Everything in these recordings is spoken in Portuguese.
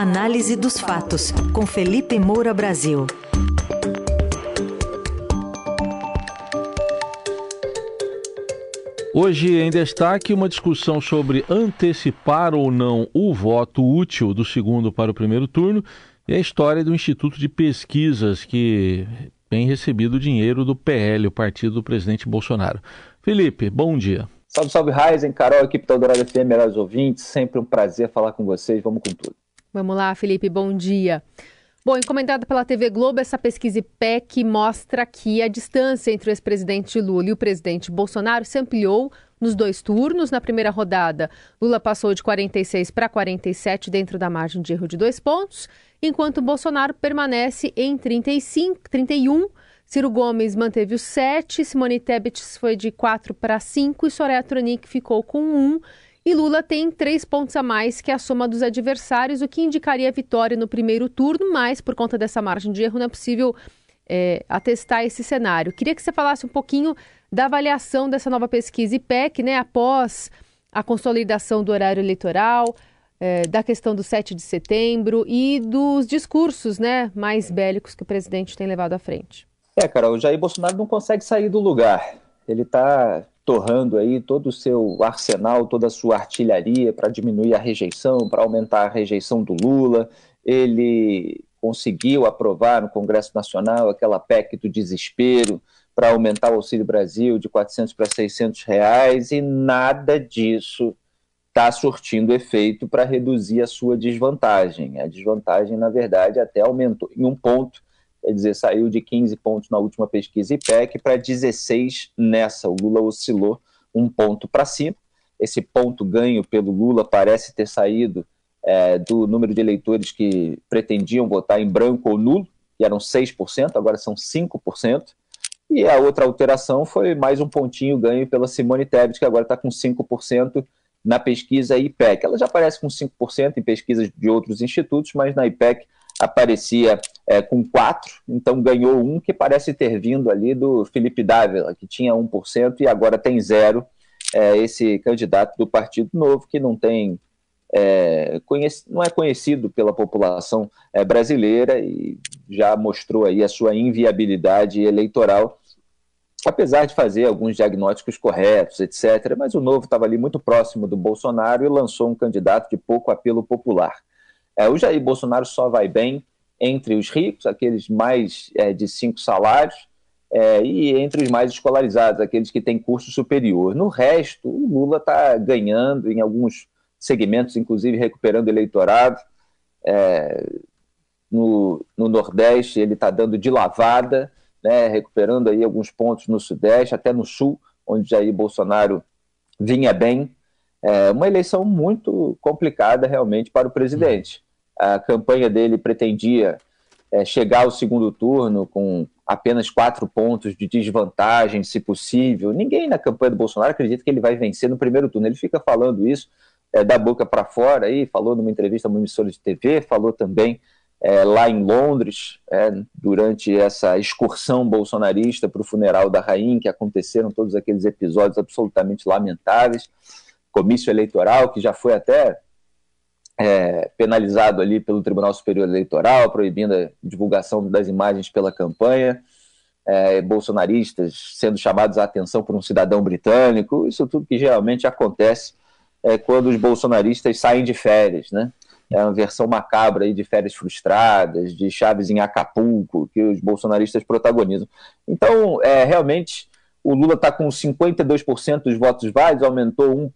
Análise dos fatos, com Felipe Moura Brasil. Hoje em destaque uma discussão sobre antecipar ou não o voto útil do segundo para o primeiro turno e a história do Instituto de Pesquisas que tem recebido dinheiro do PL, o partido do presidente Bolsonaro. Felipe, bom dia. Salve, salve, Ryzen, Carol, equipe da Eldorado FM, melhores ouvintes. Sempre um prazer falar com vocês. Vamos com tudo. Vamos lá, Felipe, bom dia. Bom, encomendada pela TV Globo, essa pesquisa IPEC mostra que a distância entre o ex-presidente Lula e o presidente Bolsonaro se ampliou nos dois turnos. Na primeira rodada, Lula passou de 46 para 47 dentro da margem de erro de dois pontos, enquanto Bolsonaro permanece em 35, 31. Ciro Gomes manteve os 7, Simone Tebet foi de 4 para 5 e Soraya Tronic ficou com 1. E Lula tem três pontos a mais que a soma dos adversários, o que indicaria vitória no primeiro turno, mas por conta dessa margem de erro não é possível é, atestar esse cenário. Queria que você falasse um pouquinho da avaliação dessa nova pesquisa IPEC, né, após a consolidação do horário eleitoral, é, da questão do 7 de setembro e dos discursos né, mais bélicos que o presidente tem levado à frente. É, Carol, o Jair Bolsonaro não consegue sair do lugar. Ele está torrando aí todo o seu arsenal, toda a sua artilharia para diminuir a rejeição, para aumentar a rejeição do Lula. Ele conseguiu aprovar no Congresso Nacional aquela PEC do desespero para aumentar o Auxílio Brasil de 400 para 600 reais e nada disso está surtindo efeito para reduzir a sua desvantagem. A desvantagem, na verdade, até aumentou em um ponto quer dizer, saiu de 15 pontos na última pesquisa IPEC para 16 nessa. O Lula oscilou um ponto para cima. Esse ponto ganho pelo Lula parece ter saído é, do número de eleitores que pretendiam votar em branco ou nulo, que eram 6%, agora são 5%. E a outra alteração foi mais um pontinho ganho pela Simone Tebet, que agora está com 5% na pesquisa IPEC. Ela já aparece com 5% em pesquisas de outros institutos, mas na IPEC aparecia é, com quatro, então ganhou um que parece ter vindo ali do Felipe Dávila, que tinha 1% e agora tem zero. É, esse candidato do Partido Novo, que não tem. É, conhece, não é conhecido pela população é, brasileira e já mostrou aí a sua inviabilidade eleitoral, apesar de fazer alguns diagnósticos corretos, etc. Mas o Novo estava ali muito próximo do Bolsonaro e lançou um candidato de pouco apelo popular. É, o Jair Bolsonaro só vai bem entre os ricos, aqueles mais é, de cinco salários, é, e entre os mais escolarizados, aqueles que têm curso superior. No resto, o Lula está ganhando em alguns segmentos, inclusive recuperando eleitorado. É, no, no, Nordeste, ele está dando de lavada, né, recuperando aí alguns pontos no Sudeste, até no Sul, onde Jair Bolsonaro vinha bem. É uma eleição muito complicada realmente para o presidente a campanha dele pretendia é, chegar ao segundo turno com apenas quatro pontos de desvantagem, se possível. Ninguém na campanha do Bolsonaro acredita que ele vai vencer no primeiro turno. Ele fica falando isso é, da boca para fora, aí, falou numa entrevista numa emissora de TV, falou também é, lá em Londres, é, durante essa excursão bolsonarista para o funeral da rainha, que aconteceram todos aqueles episódios absolutamente lamentáveis, comício eleitoral, que já foi até é, penalizado ali pelo Tribunal Superior Eleitoral, proibindo a divulgação das imagens pela campanha, é, bolsonaristas sendo chamados à atenção por um cidadão britânico, isso tudo que geralmente acontece é, quando os bolsonaristas saem de férias, né? É uma versão macabra aí de férias frustradas, de Chaves em Acapulco, que os bolsonaristas protagonizam. Então, é, realmente, o Lula está com 52% dos votos válidos, aumentou um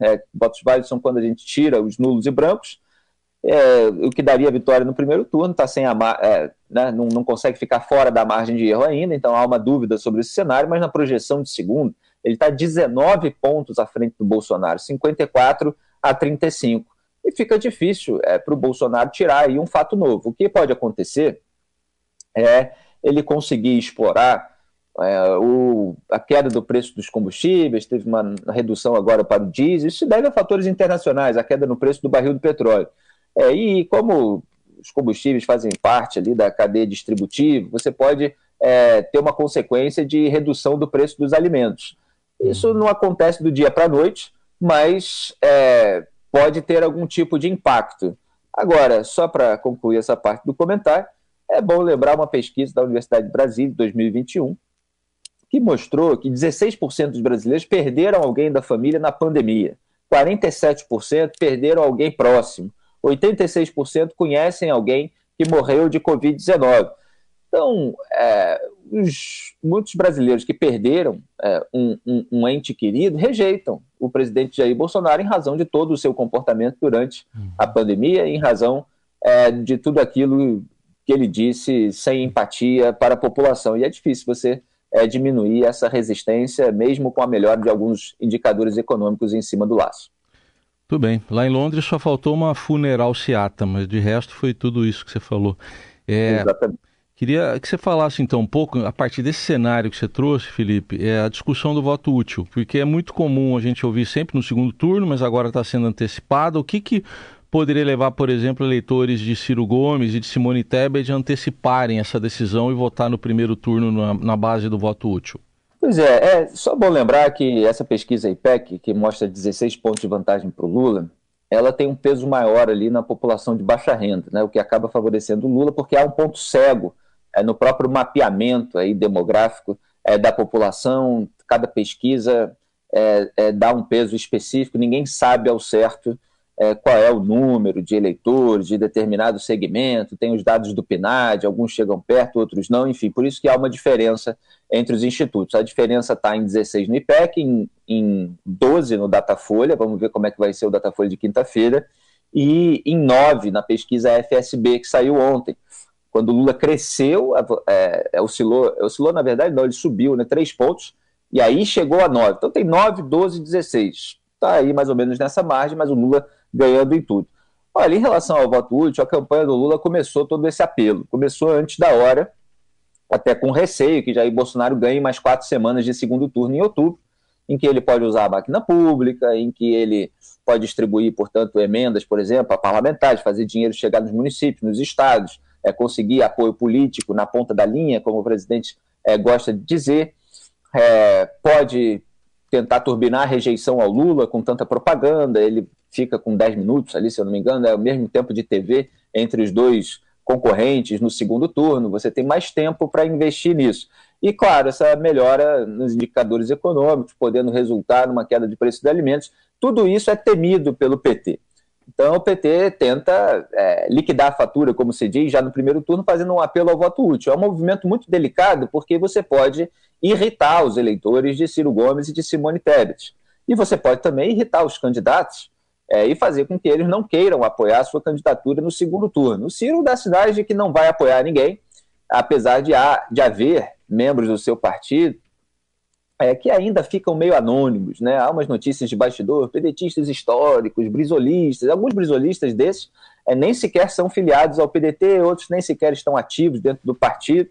é, votos válidos são quando a gente tira os nulos e brancos, é, o que daria vitória no primeiro turno, tá sem a, é, né, não, não, consegue ficar fora da margem de erro ainda, então há uma dúvida sobre esse cenário, mas na projeção de segundo, ele está 19 pontos à frente do Bolsonaro, 54 a 35. E fica difícil é, para o Bolsonaro tirar aí um fato novo. O que pode acontecer é ele conseguir explorar é, o, a queda do preço dos combustíveis, teve uma redução agora para o diesel, isso se deve a fatores internacionais, a queda no preço do barril do petróleo. É, e como os combustíveis fazem parte ali da cadeia distributiva, você pode é, ter uma consequência de redução do preço dos alimentos. Isso não acontece do dia para a noite, mas é, pode ter algum tipo de impacto. Agora, só para concluir essa parte do comentário, é bom lembrar uma pesquisa da Universidade de Brasília, de 2021, que mostrou que 16% dos brasileiros perderam alguém da família na pandemia, 47% perderam alguém próximo, 86% conhecem alguém que morreu de Covid-19. Então, é, os, muitos brasileiros que perderam é, um, um, um, ente querido rejeitam o presidente Jair Bolsonaro em razão de todo o seu comportamento durante uhum. a pandemia, em razão é, de tudo aquilo que ele disse sem empatia para a população. E é difícil você é, diminuir essa resistência, mesmo com a melhora de alguns indicadores econômicos em cima do laço. Tudo bem. Lá em Londres só faltou uma funeral Seata, mas de resto foi tudo isso que você falou. É... Exatamente. Queria que você falasse então um pouco, a partir desse cenário que você trouxe, Felipe, é a discussão do voto útil, porque é muito comum a gente ouvir sempre no segundo turno, mas agora está sendo antecipado. O que, que poderia levar, por exemplo, eleitores de Ciro Gomes e de Simone Tebet a anteciparem essa decisão e votar no primeiro turno na, na base do voto útil? Pois é, é só bom lembrar que essa pesquisa IPEC, que mostra 16 pontos de vantagem para o Lula, ela tem um peso maior ali na população de baixa renda, né, o que acaba favorecendo o Lula, porque há um ponto cego é, no próprio mapeamento aí demográfico é, da população, cada pesquisa é, é dá um peso específico, ninguém sabe ao certo é, qual é o número de eleitores de determinado segmento, tem os dados do PNAD, alguns chegam perto, outros não, enfim, por isso que há uma diferença entre os institutos. A diferença está em 16 no IPEC, em, em 12 no Datafolha, vamos ver como é que vai ser o Datafolha de quinta-feira, e em 9 na pesquisa FSB, que saiu ontem quando o Lula cresceu, é, é, oscilou, oscilou, na verdade, não, ele subiu, né, três pontos, e aí chegou a nove. Então tem nove, doze, dezesseis. Está aí mais ou menos nessa margem, mas o Lula ganhando em tudo. Olha, em relação ao voto útil, a campanha do Lula começou todo esse apelo. Começou antes da hora, até com receio que Jair Bolsonaro ganhe mais quatro semanas de segundo turno em outubro, em que ele pode usar a máquina pública, em que ele pode distribuir, portanto, emendas, por exemplo, a parlamentares, fazer dinheiro chegar nos municípios, nos estados, é, conseguir apoio político na ponta da linha, como o presidente é, gosta de dizer, é, pode tentar turbinar a rejeição ao Lula com tanta propaganda, ele fica com 10 minutos ali, se eu não me engano, é o mesmo tempo de TV entre os dois concorrentes no segundo turno, você tem mais tempo para investir nisso. E, claro, essa melhora nos indicadores econômicos, podendo resultar numa queda de preço de alimentos, tudo isso é temido pelo PT. Então o PT tenta é, liquidar a fatura, como se diz, já no primeiro turno, fazendo um apelo ao voto útil. É um movimento muito delicado, porque você pode irritar os eleitores de Ciro Gomes e de Simone Tebet. E você pode também irritar os candidatos é, e fazer com que eles não queiram apoiar a sua candidatura no segundo turno. O Ciro dá sinais de que não vai apoiar ninguém, apesar de, há, de haver membros do seu partido é, que ainda ficam meio anônimos, né? Há umas notícias de bastidor, pedetistas históricos, brisolistas, alguns brisolistas desses é, nem sequer são filiados ao PDT, outros nem sequer estão ativos dentro do partido,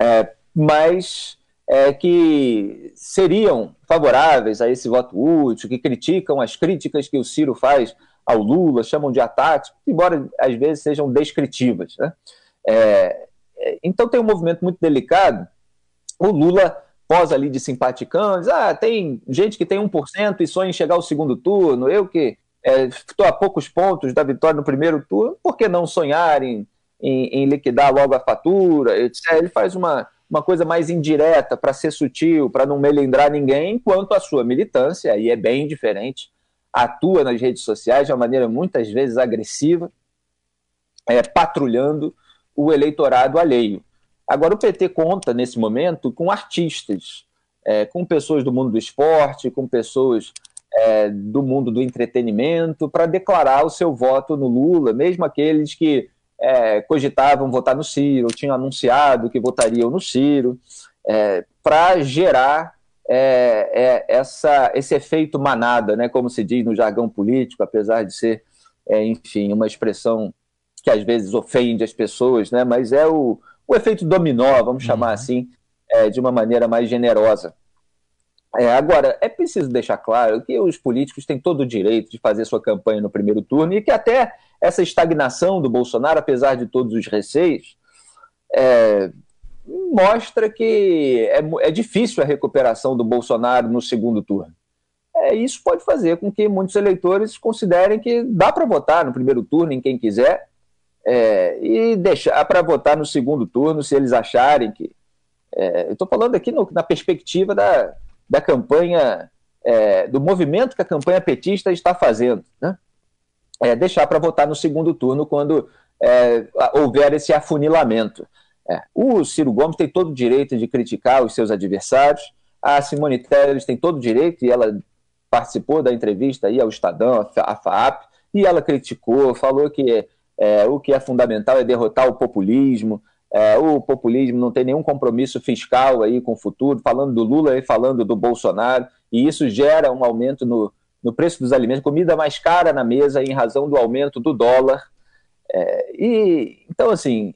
é, mas é, que seriam favoráveis a esse voto útil, que criticam as críticas que o Ciro faz ao Lula, chamam de ataques, embora às vezes sejam descritivas. Né? É, é, então tem um movimento muito delicado. O Lula pós ali de simpaticantes. Ah, tem gente que tem 1% e sonha em chegar ao segundo turno. Eu que estou é, a poucos pontos da vitória no primeiro turno, por que não sonhar em, em, em liquidar logo a fatura? Ele faz uma, uma coisa mais indireta para ser sutil, para não melindrar ninguém, enquanto a sua militância, aí é bem diferente, atua nas redes sociais de uma maneira muitas vezes agressiva, é, patrulhando o eleitorado alheio. Agora, o PT conta, nesse momento, com artistas, é, com pessoas do mundo do esporte, com pessoas é, do mundo do entretenimento, para declarar o seu voto no Lula, mesmo aqueles que é, cogitavam votar no Ciro, tinham anunciado que votariam no Ciro, é, para gerar é, é, essa, esse efeito manada, né, como se diz no jargão político, apesar de ser, enfim, uma expressão que às vezes ofende as pessoas, né, mas é o, o efeito dominó, vamos chamar uhum. assim, é, de uma maneira mais generosa. É, agora, é preciso deixar claro que os políticos têm todo o direito de fazer sua campanha no primeiro turno e que até essa estagnação do Bolsonaro, apesar de todos os receios, é, mostra que é, é, difícil a recuperação do Bolsonaro no segundo turno. é, isso pode fazer com que muitos eleitores considerem que dá para votar no primeiro turno em quem quiser é, e deixar para votar no segundo turno se eles acharem que. É, estou falando aqui no, na perspectiva da, da campanha, é, do movimento que a campanha petista está fazendo. Né? É, deixar para votar no segundo turno quando é, houver esse afunilamento. É, o Ciro Gomes tem todo o direito de criticar os seus adversários, a Simone Telles tem todo o direito, e ela participou da entrevista aí ao Estadão, a FAAP, e ela criticou, falou que é, o que é fundamental é derrotar o populismo, é, o populismo não tem nenhum compromisso fiscal aí com o futuro, falando do Lula e falando do Bolsonaro, e isso gera um aumento no, no preço dos alimentos, comida mais cara na mesa em razão do aumento do dólar. É, e então assim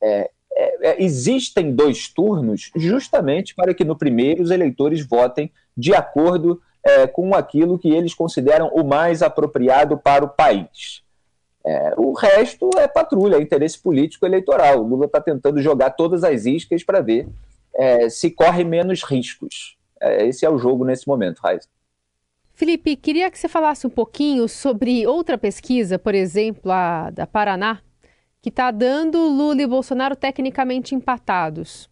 é, é, é, existem dois turnos justamente para que no primeiro os eleitores votem de acordo é, com aquilo que eles consideram o mais apropriado para o país. É, o resto é patrulha, é interesse político eleitoral. O Lula está tentando jogar todas as iscas para ver se corre menos riscos. esse é o jogo nesse momento, Raiz. Felipe, queria que você falasse um pouquinho sobre outra pesquisa, por exemplo, a da Paraná, que está dando Lula e Bolsonaro tecnicamente empatados.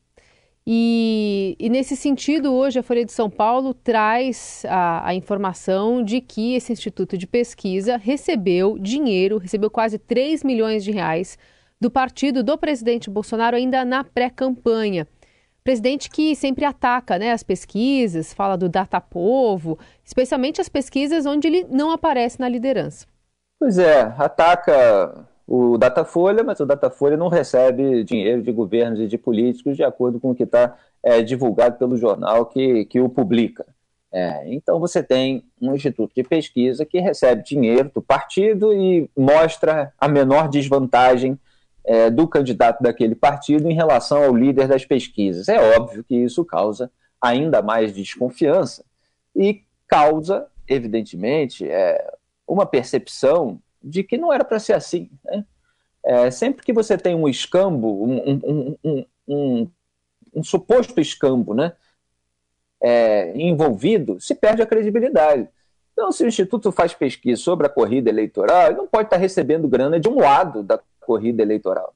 E, e, nesse sentido, hoje a Folha de São Paulo traz a, a, informação de que esse instituto de pesquisa recebeu dinheiro, recebeu quase 3 milhões de reais do partido do presidente Bolsonaro ainda na pré-campanha. Presidente que sempre ataca né, as pesquisas, fala do data-povo, especialmente as pesquisas onde ele não aparece na liderança. Pois é, ataca o Datafolha, mas o Datafolha não recebe dinheiro de governos e de políticos de acordo com o que está é, divulgado pelo jornal que, que o publica. É, então você tem um instituto de pesquisa que recebe dinheiro do partido e mostra a menor desvantagem é, do candidato daquele partido em relação ao líder das pesquisas. É óbvio que isso causa ainda mais desconfiança e causa, evidentemente, é, uma percepção de que não era para ser assim. Né? É, sempre que você tem um escambo, um, um, um, um suposto escambo né, é, envolvido, se perde a credibilidade. Então, se o Instituto faz pesquisa sobre a corrida eleitoral, ele não pode estar recebendo grana de um lado da corrida eleitoral,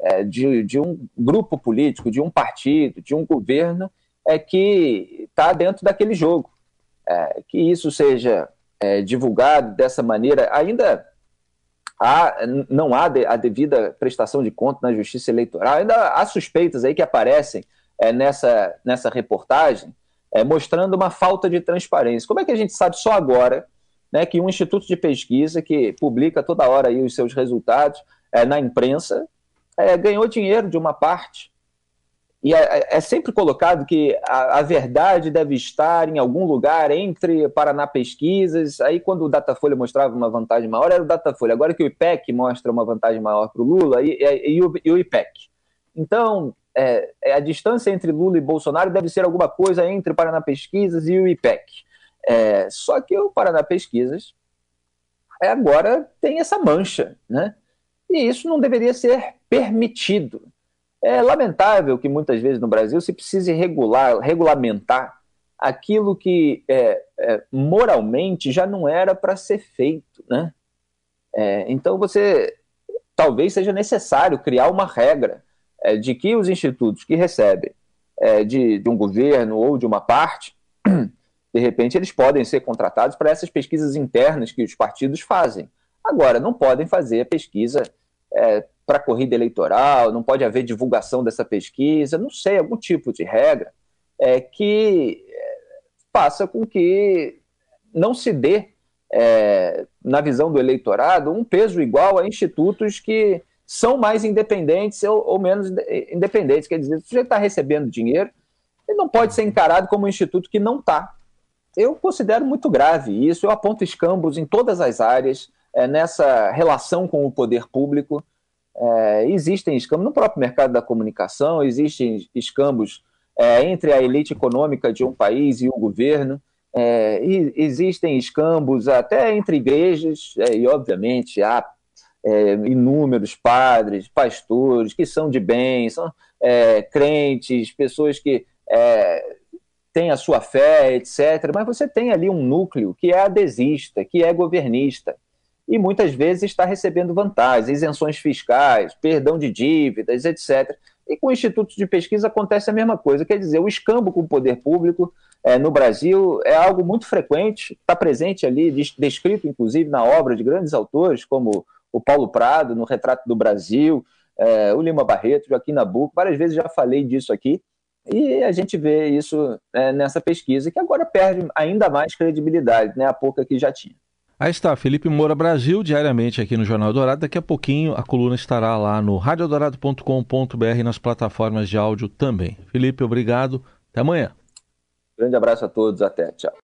é, de, de um grupo político, de um partido, de um governo é que está dentro daquele jogo. É, que isso seja é, divulgado dessa maneira, ainda há, não há a devida prestação de conta na justiça eleitoral. Ainda há suspeitas aí que aparecem é, nessa, nessa reportagem, é, mostrando uma falta de transparência. Como é que a gente sabe só agora né, que um instituto de pesquisa que publica toda hora aí os seus resultados é, na imprensa é, ganhou dinheiro de uma parte e é, é, sempre colocado que a, a, verdade deve estar em algum lugar entre Paraná Pesquisas. Aí, quando o Datafolha mostrava uma vantagem maior, era o Datafolha. Agora que o IPEC mostra uma vantagem maior para o Lula, e, e, e, o, e, o, IPEC. Então, é, é, a distância entre Lula e Bolsonaro deve ser alguma coisa entre Paraná Pesquisas e o IPEC. É, só que o Paraná Pesquisas é, agora tem essa mancha, né? E isso não deveria ser permitido. É lamentável que muitas vezes no Brasil se precise regular, regulamentar aquilo que é, é, moralmente já não era para ser feito, né? É, então você talvez seja necessário criar uma regra é, de que os institutos que recebem é, de, de um governo ou de uma parte, de repente eles podem ser contratados para essas pesquisas internas que os partidos fazem. Agora, não podem fazer pesquisa é, para corrida eleitoral, não pode haver divulgação dessa pesquisa, não sei, algum tipo de regra é, que é, faça com que não se dê, é, na visão do eleitorado, um peso igual a institutos que são mais independentes ou, ou menos independentes. Quer dizer, se você está recebendo dinheiro, ele não pode ser encarado como um instituto que não está. Eu considero muito grave isso, eu aponto escambos em todas as áreas, é, nessa relação com o poder público. É, existem escambos no próprio mercado da comunicação, existem escambos é, entre a elite econômica de um país e o governo, é, e existem escambos até entre igrejas, é, e obviamente há é, inúmeros padres, pastores que são de bem, são crentes, pessoas que tem a sua fé, etc. Mas você tem ali um núcleo que é adesista, que é governista. E muitas vezes está recebendo vantagens, isenções fiscais, perdão de dívidas, etc. E com institutos de pesquisa acontece a mesma coisa. Quer dizer, o escambo com o poder público é, no Brasil é algo muito frequente, está presente ali, descrito inclusive na obra de grandes autores como o Paulo Prado, no Retrato do Brasil, é, o Lima Barreto, Joaquim Nabuco, várias vezes já falei disso aqui, e a gente vê isso é, nessa pesquisa, que agora perde ainda mais credibilidade, né, a pouca que já tinha. Aí está, Felipe Moura Brasil, diariamente aqui no Jornal Dourado. Daqui a pouquinho a coluna estará lá no radiodorado.com.br nas plataformas de áudio também. Felipe, obrigado. Até amanhã. Grande abraço a todos, até. Tchau.